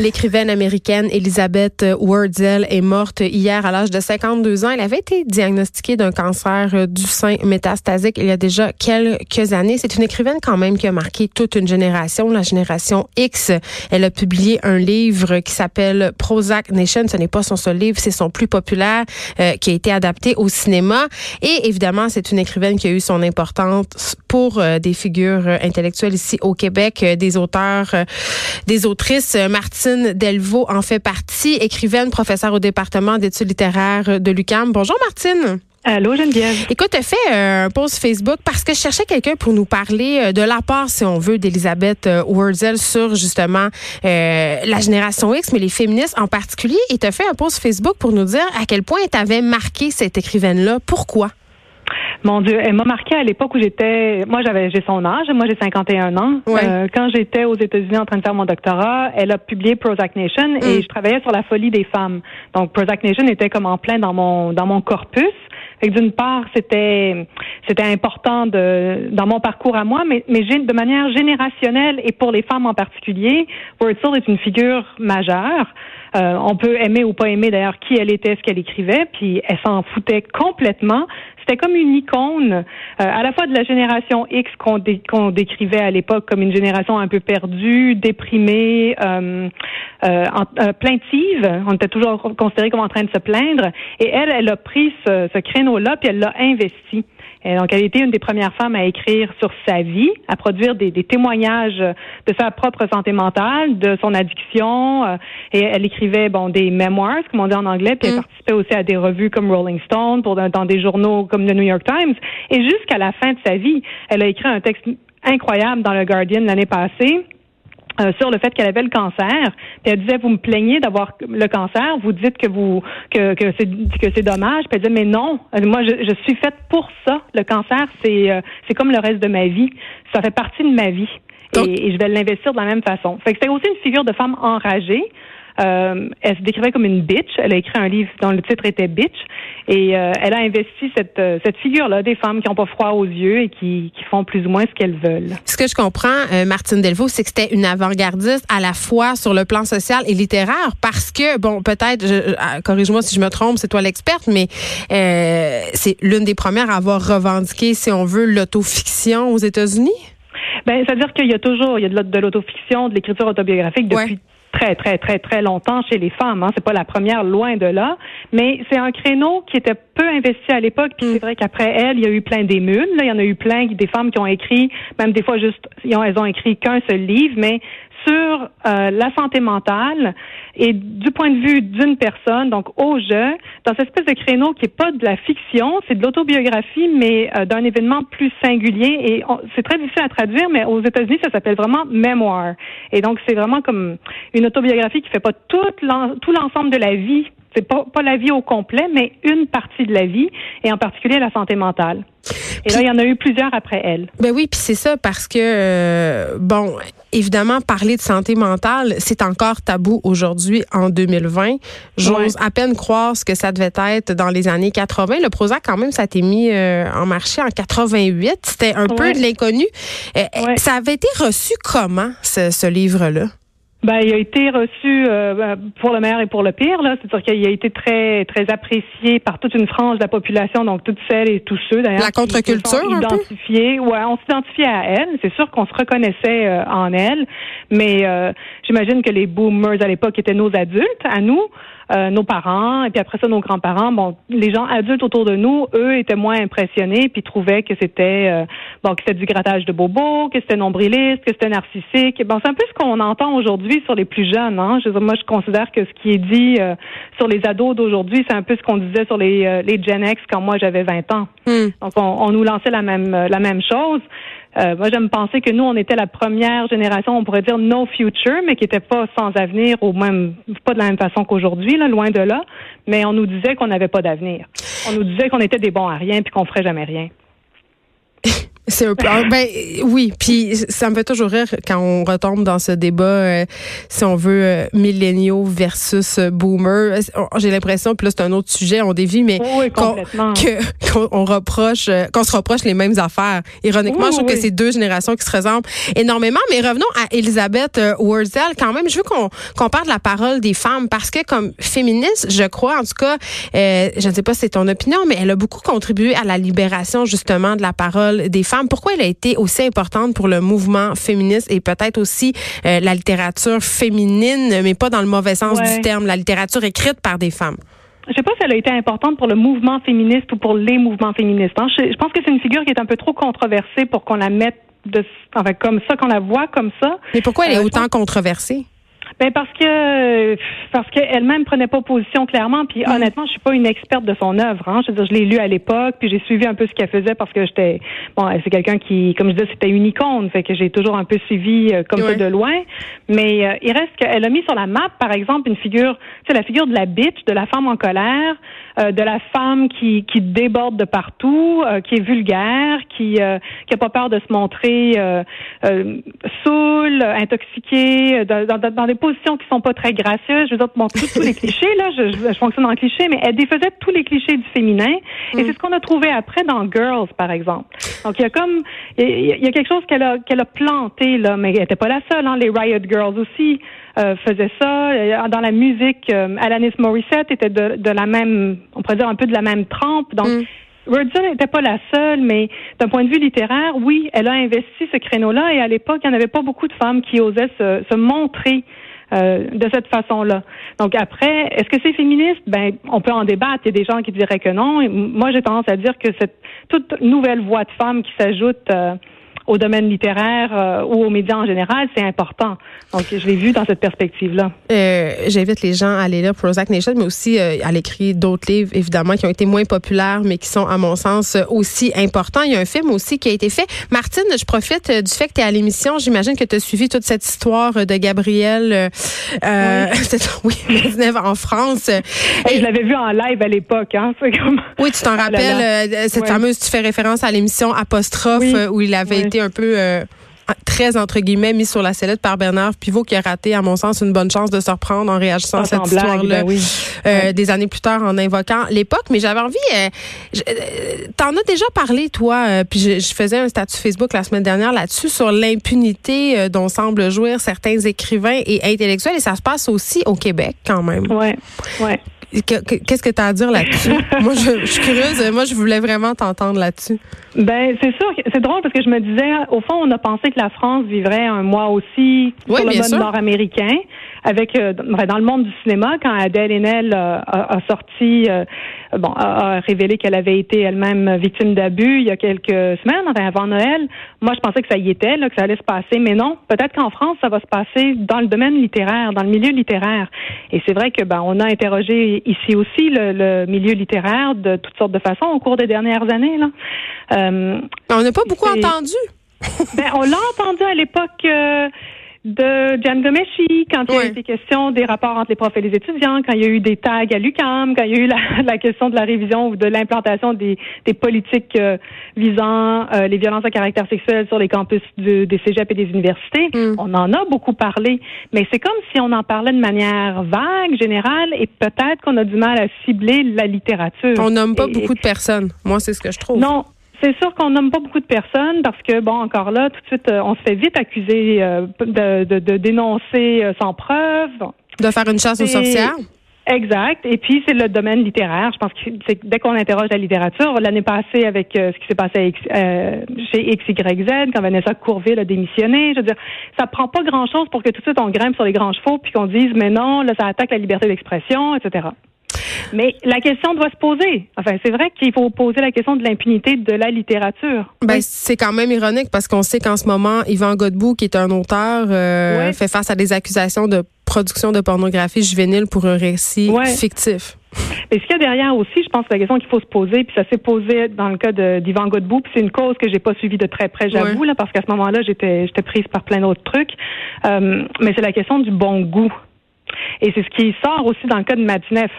L'écrivaine américaine Elizabeth Wardell est morte hier à l'âge de 52 ans. Elle avait été diagnostiquée d'un cancer du sein métastasique il y a déjà quelques années. C'est une écrivaine quand même qui a marqué toute une génération, la génération X. Elle a publié un livre qui s'appelle Prozac Nation. Ce n'est pas son seul livre, c'est son plus populaire euh, qui a été adapté au cinéma. Et évidemment, c'est une écrivaine qui a eu son importance pour euh, des figures intellectuelles ici au Québec, euh, des auteurs, des autrices. Delvaux en fait partie, écrivaine, professeure au département d'études littéraires de l'UQAM. Bonjour Martine. Allô Geneviève. Écoute, tu fait euh, un post Facebook parce que je cherchais quelqu'un pour nous parler euh, de l'apport, si on veut, d'Elisabeth euh, Wurzel sur justement la génération X, mais les féministes en particulier. Et tu fait un post Facebook pour nous dire à quel point tu avais marqué cette écrivaine-là. Pourquoi? Mon Dieu, elle m'a marqué à l'époque où j'étais. Moi, j'avais, j'ai son âge. Moi, j'ai 51 ans. Euh, quand j'étais aux États-Unis en train de faire mon doctorat, elle a publié Prozac Nation et mm. je travaillais sur la folie des femmes. Donc, Prozac Nation était comme en plein dans mon dans mon corpus. Et d'une part, c'était c'était important de dans mon parcours à moi, mais mais de manière générationnelle et pour les femmes en particulier, Wurzel est une figure majeure. Euh, on peut aimer ou pas aimer d'ailleurs qui elle était, ce qu'elle écrivait, puis elle s'en foutait complètement. C'était comme une icône, euh, à la fois de la génération X qu'on décrivait à l'époque comme une génération un peu perdue, déprimée, euh, euh, euh, plaintive. On était toujours considéré comme en train de se plaindre. Et elle, elle a pris ce, ce créneau-là, puis elle l'a investi. Et donc, elle a été une des premières femmes à écrire sur sa vie, à produire des, des témoignages de sa propre santé mentale, de son addiction. Euh, et elle écrivait bon des memoirs, comme on dit en anglais, puis elle mm. participait aussi à des revues comme Rolling Stone, pour dans des journaux comme le New York Times. Et jusqu'à la fin de sa vie, elle a écrit un texte incroyable dans le Guardian l'année passée euh, sur le fait qu'elle avait le cancer. Puis elle disait vous me plaignez d'avoir le cancer, vous dites que vous que que c'est que c'est dommage. Puis elle disait mais non, moi je, je suis faite pour ça. Le cancer c'est euh, c'est comme le reste de ma vie. Ça fait partie de ma vie. et, et, je vais l'investir de la même façon. Fait que c'était aussi une figure de femme enragée. Euh, elle se décrivait comme une bitch. Elle a écrit un livre dont le titre était Bitch. Et euh, elle a investi cette, euh, cette figure-là des femmes qui n'ont pas froid aux yeux et qui, qui font plus ou moins ce qu'elles veulent. Ce que je comprends, Martine Delvaux, c'est que c'était une avant-gardiste à la fois sur le plan social et littéraire parce que, bon, peut-être, corrige-moi si je me trompe, c'est toi l'experte, mais c'est l'une des premières à avoir revendiqué, si on veut, l'autofiction aux États-Unis? Ben, c'est-à-dire qu'il y a toujours, il y a de l'autofiction, de l'écriture autobiographique depuis très, très, très, très longtemps chez les femmes. Hein. C'est pas la première, loin de là. Mais c'est un créneau qui était peu investi à l'époque. Puis mm. c'est vrai qu'après elle, il y a eu plein d'émules. Il y en a eu plein des femmes qui ont écrit, même des fois juste, elles ont écrit qu'un seul livre, mais sur euh, la santé mentale et du point de vue d'une personne, donc au jeu, dans cette espèce de créneau qui est pas de la fiction, c'est de l'autobiographie, mais euh, d'un événement plus singulier. Et c'est très difficile à traduire, mais aux États-Unis, ça s'appelle vraiment mémoire. Et donc, c'est vraiment comme une autobiographie qui fait pas tout l'ensemble de la vie c'est pas, pas la vie au complet, mais une partie de la vie, et en particulier la santé mentale. Et là, il y en a eu plusieurs après elle. Ben oui, puis c'est ça parce que euh, bon, évidemment, parler de santé mentale, c'est encore tabou aujourd'hui en 2020. J'ose à peine croire ce que ça devait être dans les années 80. Le Prozac, quand même, ça a été mis euh, en marché en 88. C'était un peu de l'inconnu. Euh, ça avait été reçu comment ce, ce livre-là? Ben, il a été reçu euh, ben, pour le meilleur et pour le pire. Là, c'est-à-dire qu'il a été très très apprécié par toute une frange de la population, donc toutes celles et tous ceux d'ailleurs. La contre-culture, identifiés. Ouais, on s'identifiait à elle. C'est sûr qu'on se reconnaissait euh, en elle, mais euh, j'imagine que les boomers à l'époque étaient nos adultes, à nous. Euh, nos parents et puis après ça nos grands-parents. Bon, les gens adultes autour de nous, eux, étaient moins impressionnés puis trouvaient que c'était euh, bon que c'était du grattage de bobo, que c'était nombriliste, que c'était narcissique. Bon, c'est un peu ce qu'on entend aujourd'hui sur les plus jeunes. Hein? Je moi, je considère que ce qui est dit euh, sur les ados d'aujourd'hui, c'est un peu ce qu'on disait sur les les Gen X quand moi j'avais 20 ans. Hmm. Donc on, on, nous lançait la même la même chose. Euh, moi, j'aime penser que nous, on était la première génération, on pourrait dire no future, mais qui n'était pas sans avenir, ou même pas de la même façon qu'aujourd'hui, là, loin de là. Mais on nous disait qu'on n'avait pas d'avenir. On nous disait qu'on était des bons à rien puis qu'on ferait jamais rien. C'est un peu. Ben oui, puis ça me fait toujours rire quand on retombe dans ce débat, euh, si on veut, euh, milléniaux versus euh, boomers. J'ai l'impression, puis là c'est un autre sujet, on dévie, mais qu'on reproche, qu'on se reproche les mêmes affaires. Ironiquement, je trouve que c'est deux générations qui se ressemblent énormément. Mais revenons à Elisabeth Wurzel. Quand même, je veux qu'on qu'on parle de la parole des femmes parce que comme féministe, je crois, en tout cas, je ne sais pas si c'est ton opinion, mais elle a beaucoup contribué à la libération justement de la parole des femmes pourquoi elle a été aussi importante pour le mouvement féministe et peut-être aussi euh, la littérature féminine, mais pas dans le mauvais sens du terme, la littérature écrite par des femmes? Je sais pas si elle a été importante pour le mouvement féministe ou pour les mouvements féministes. Hein. Je, pense que c'est une figure qui est un peu trop controversée pour qu'on la mette de, enfin, comme ça, qu'on la voit comme ça. Mais pourquoi elle est euh, autant controversée? Ben parce que parce qu'elle-même prenait pas position clairement. Puis mm. honnêtement, je suis pas une experte de son œuvre. Hein. Je veux dire, je l'ai lu à l'époque, puis j'ai suivi un peu ce qu'elle faisait parce que j'étais bon, c'est quelqu'un qui, comme je disais, c'était une icône, fait que j'ai toujours un peu suivi euh, comme ça de loin. Mais euh, il reste qu'elle a mis sur la map, par exemple, une figure, c'est la figure de la bitch, de la femme en colère, euh, de la femme qui, qui déborde de partout, qui est vulgaire, qui qui a pas peur de se montrer saoule, intoxiquée, dans, dans, dans des positions qui sont pas très gracieuses. Je veux dire, bon, tous, les clichés, là, je, je, fonctionne en cliché, mais elle défaisait tous les clichés du féminin. Et mm. c'est ce qu'on a trouvé après dans Girls, par exemple. Donc, il y a comme, il y a quelque chose qu'elle a, qu'elle a planté, là, mais elle était pas la seule, hein. Les Riot Girls aussi euh, faisaient ça. Dans la musique, euh, Alanis Morissette était de, de, la même, on pourrait dire un peu de la même trempe. Donc, mm. n'était pas la seule, mais d'un point de vue littéraire, oui, elle a investi ce créneau-là et à l'époque, il n'y en avait pas beaucoup de femmes qui osaient se, se montrer euh, de cette façon-là. Donc après, est-ce que c'est féministe? Ben, on peut en débattre. Il y a des gens qui diraient que non. moi, j'ai tendance à dire que cette toute nouvelle voix de femme qui s'ajoute euh, au domaine littéraire euh, ou aux médias en général, c'est important. Donc, je l'ai vu dans cette perspective-là. Euh, J'invite les gens à aller là, Prozac Nation, mais aussi euh, à l'écrire d'autres livres, évidemment, qui ont été moins populaires, mais qui sont, à mon sens, aussi importants. Il y a un film aussi qui a été fait. Martine, je profite du fait que tu es à l'émission. J'imagine que tu as suivi toute cette histoire de Gabriel euh, oui. en France. Et je l'avais vu en live à l'époque. Hein, comme... Oui, tu t'en oh rappelles, cette fameuse, tu fais référence à l'émission Apostrophe, où il avait été un peu euh, très entre guillemets mis sur la sellette par Bernard Pivot qui a raté à mon sens une bonne chance de se reprendre en réagissant à cette histoire-là ben euh, des années plus tard en invoquant l'époque. Mais j'avais envie euh, t'en as déjà parlé toi puis je, faisais un statut Facebook la semaine dernière là-dessus sur l'impunité dont semblent jouir certains écrivains et intellectuels et ça se passe aussi au Québec quand même. Ouais ouais Qu'est-ce que tu as à dire là-dessus? moi, je, suis curieuse. Moi, je voulais vraiment t'entendre là-dessus. Ben, c'est sûr. C'est drôle parce que je me disais, au fond, on a pensé que la France vivrait un mois aussi sur le mode nord-américain avec euh, dans le monde du cinéma quand Adèle Haenel euh, a, sorti euh, bon a, révélé qu'elle avait été elle-même victime d'abus il y a quelques semaines avant Noël moi je pensais que ça y était là, que ça allait se passer mais non peut-être qu'en France ça va se passer dans le domaine littéraire dans le milieu littéraire. Et c'est vrai que ben on a interrogé ici aussi le, milieu littéraire de toutes sortes de façons au cours des dernières années là. On n'a pas beaucoup entendu. Ben, on l'a entendu à l'époque de Jan Gomeshi, quand il y a été question des rapports entre les profs et les étudiants, quand il y a eu des tags à l'UCAM, quand il y a eu la, question de la révision ou de l'implantation des, politiques euh, visant euh, les violences à caractère sexuel sur les campus des cégeps et des universités. Mm. On en a beaucoup parlé, mais c'est comme si on en parlait de manière vague, générale, et peut-être qu'on a du mal à cibler la littérature. On nomme pas beaucoup de personnes. Moi, c'est ce que je trouve. Non, c'est sûr qu'on nomme pas beaucoup de personnes parce que, bon, encore là, tout de suite, euh, on se fait vite accuser euh, de, de, de, dénoncer euh, sans preuve. De faire une chasse aux sorcières? Exact. Et puis, c'est le domaine littéraire. Je pense que c'est dès qu'on interroge la littérature, l'année passée avec ce qui s'est passé chez XYZ, quand Vanessa Courville a démissionné, je veux dire, ça prend pas grand-chose pour que tout de suite on grimpe sur les grands chevaux puis qu'on dise, mais non, là, ça attaque la liberté d'expression, etc. Mais la question doit se poser. Enfin, c'est vrai qu'il faut poser la question de l'impunité de la littérature. Ben, c'est quand même ironique parce qu'on sait qu'en ce moment, Yvan Godbout, qui est un auteur, euh, fait face à des accusations de production de pornographie juvénile pour un récit fictif. Mais ce qu'il y a derrière aussi, je pense que la question qu'il faut se poser, puis ça s'est posé dans le cas d'Yvan Godbout, puis c'est une cause que j'ai pas suivie de très près, j'avoue, là, parce qu'à ce moment-là, j'étais j'étais prise par plein d'autres trucs. Euh, mais c'est la question du bon goût. Et c'est ce qui sort aussi dans le cas de Madineff.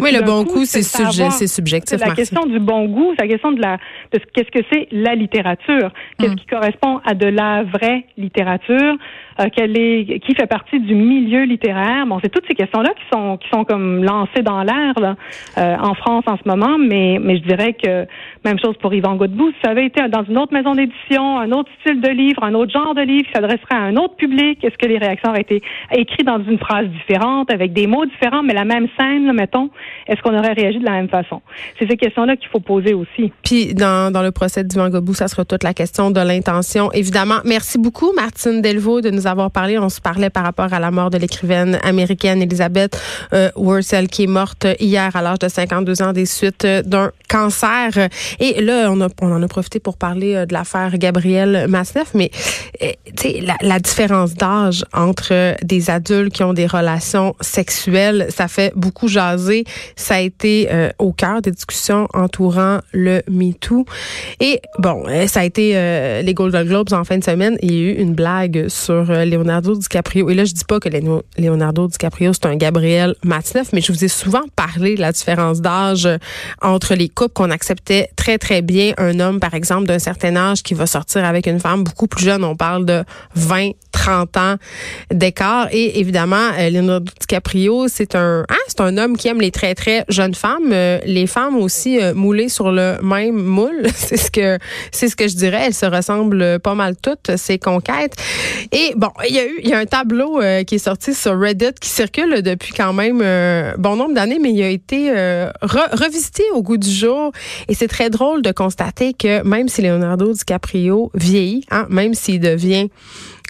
oui, le bon goût, c'est subjectif. C'est la question du bon goût, c'est la question de la de qu'est-ce que c'est la littérature, qu'est-ce mm. qui correspond à de la vraie littérature, euh, qu'elle est, qui fait partie du milieu littéraire? Bon, c'est toutes ces questions-là qui sont qui sont comme lancées dans l'air euh, en France en ce moment, mais mais je dirais que même chose pour Yvan Godbout. Si ça avait été dans une autre maison d'édition, un autre style de livre, un autre genre de livre qui s'adresserait à un autre public, est-ce que les réactions auraient été écrites dans une phrase différente, avec des mots différents, mais la même scène, mettons, est-ce qu'on aurait réagi de la même façon? C'est ces questions-là qu'il faut poser aussi. Puis dans dans le procès d'Yvan Godbout, ça sera toute la question de l'intention. Évidemment, merci beaucoup Martine Delvaux de nous avoir parlé. On se parlait par rapport à la mort de l'écrivaine américaine Elizabeth euh, qui est morte hier à l'âge de 52 ans des suites euh, d'un cancer. Et là, on, a, on en a profité pour parler euh, de l'affaire Gabrielle Masneff, mais euh, la, la différence d'âge entre des adultes qui ont des relations sexuelles, ça fait beaucoup jaser. Ça a été au cœur des discussions entourant le MeToo. Et bon, ça a été les Golden Globes en fin de semaine. Il y a eu une blague sur Leonardo DiCaprio. Et là, je dis pas que Leonardo DiCaprio, c'est un Gabriel Matzneff, mais je vous ai souvent parlé de la différence d'âge entre les couples qu'on acceptait très, très bien. Un homme, par exemple, d'un certain âge qui va sortir avec une femme beaucoup plus jeune. On parle de 20, 30 ans d'écart. Et évidemment, euh, Leonardo DiCaprio, c'est un, ah, c'est un homme qui aime les très, très jeunes femmes. Euh, les femmes aussi euh, moulées sur le même moule. c'est ce que, c'est ce que je dirais. Elles se ressemblent pas mal toutes, ces conquêtes. Et bon, il y a eu, il y a un tableau qui est sorti sur Reddit qui circule depuis quand même bon nombre d'années, mais il a été revisité au goût du jour. Et c'est très drôle de constater que même si Leonardo DiCaprio vieillit, hein, même s'il devient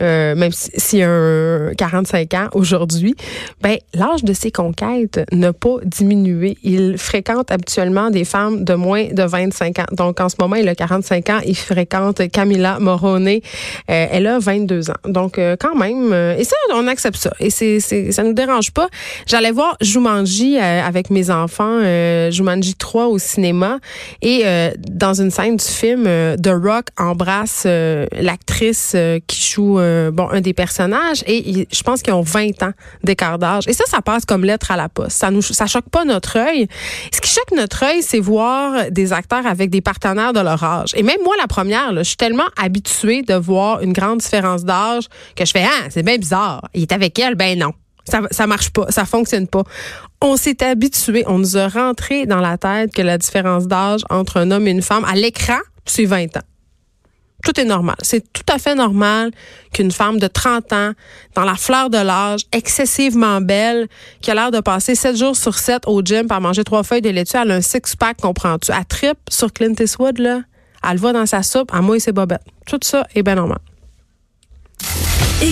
euh, même s'il a un 45 ans aujourd'hui, ben l'âge de ses conquêtes n'a pas diminué. Il fréquente habituellement des femmes de moins de 25 ans. Donc en ce moment, il a 45 ans. Il fréquente Camilla Morone. Euh, elle a 22 ans. Donc euh, quand même, et ça, on accepte ça. Et c'est, c'est ça nous dérange pas. J'allais voir Jumanji avec mes enfants, Jumanji 3 au cinéma, et dans une scène du film, The Rock embrasse l'actrice qui joue euh, un des personnages et je pense qu'ils ont 20 ans d'écart d'âge. Et ça, ça passe comme lettre à la poste. Ça nous, ça choque pas notre œil. Ce qui choque notre œil, c'est voir des acteurs avec des partenaires de leur âge. Et même moi, la première, je suis tellement habituée de voir une grande différence d'âge que je fais ah c'est bien bizarre. Il est avec elle, ben non. Ça, ça marche pas, ça fonctionne pas. On s'est habitué, on nous a rentré dans la tête que la différence d'âge entre un homme et une femme à l'écran, c'est 20 ans tout est normal. C'est tout à fait normal qu'une femme de 30 ans, dans la fleur de l'âge, excessivement belle, qui a l'air de passer 7 jours sur 7 au gym par manger trois feuilles de laitue, elle a un six-pack, comprends-tu? Elle trip sur Clint Eastwood, là. Elle va dans sa soupe, à moi et ses bobettes. Tout ça est bien normal.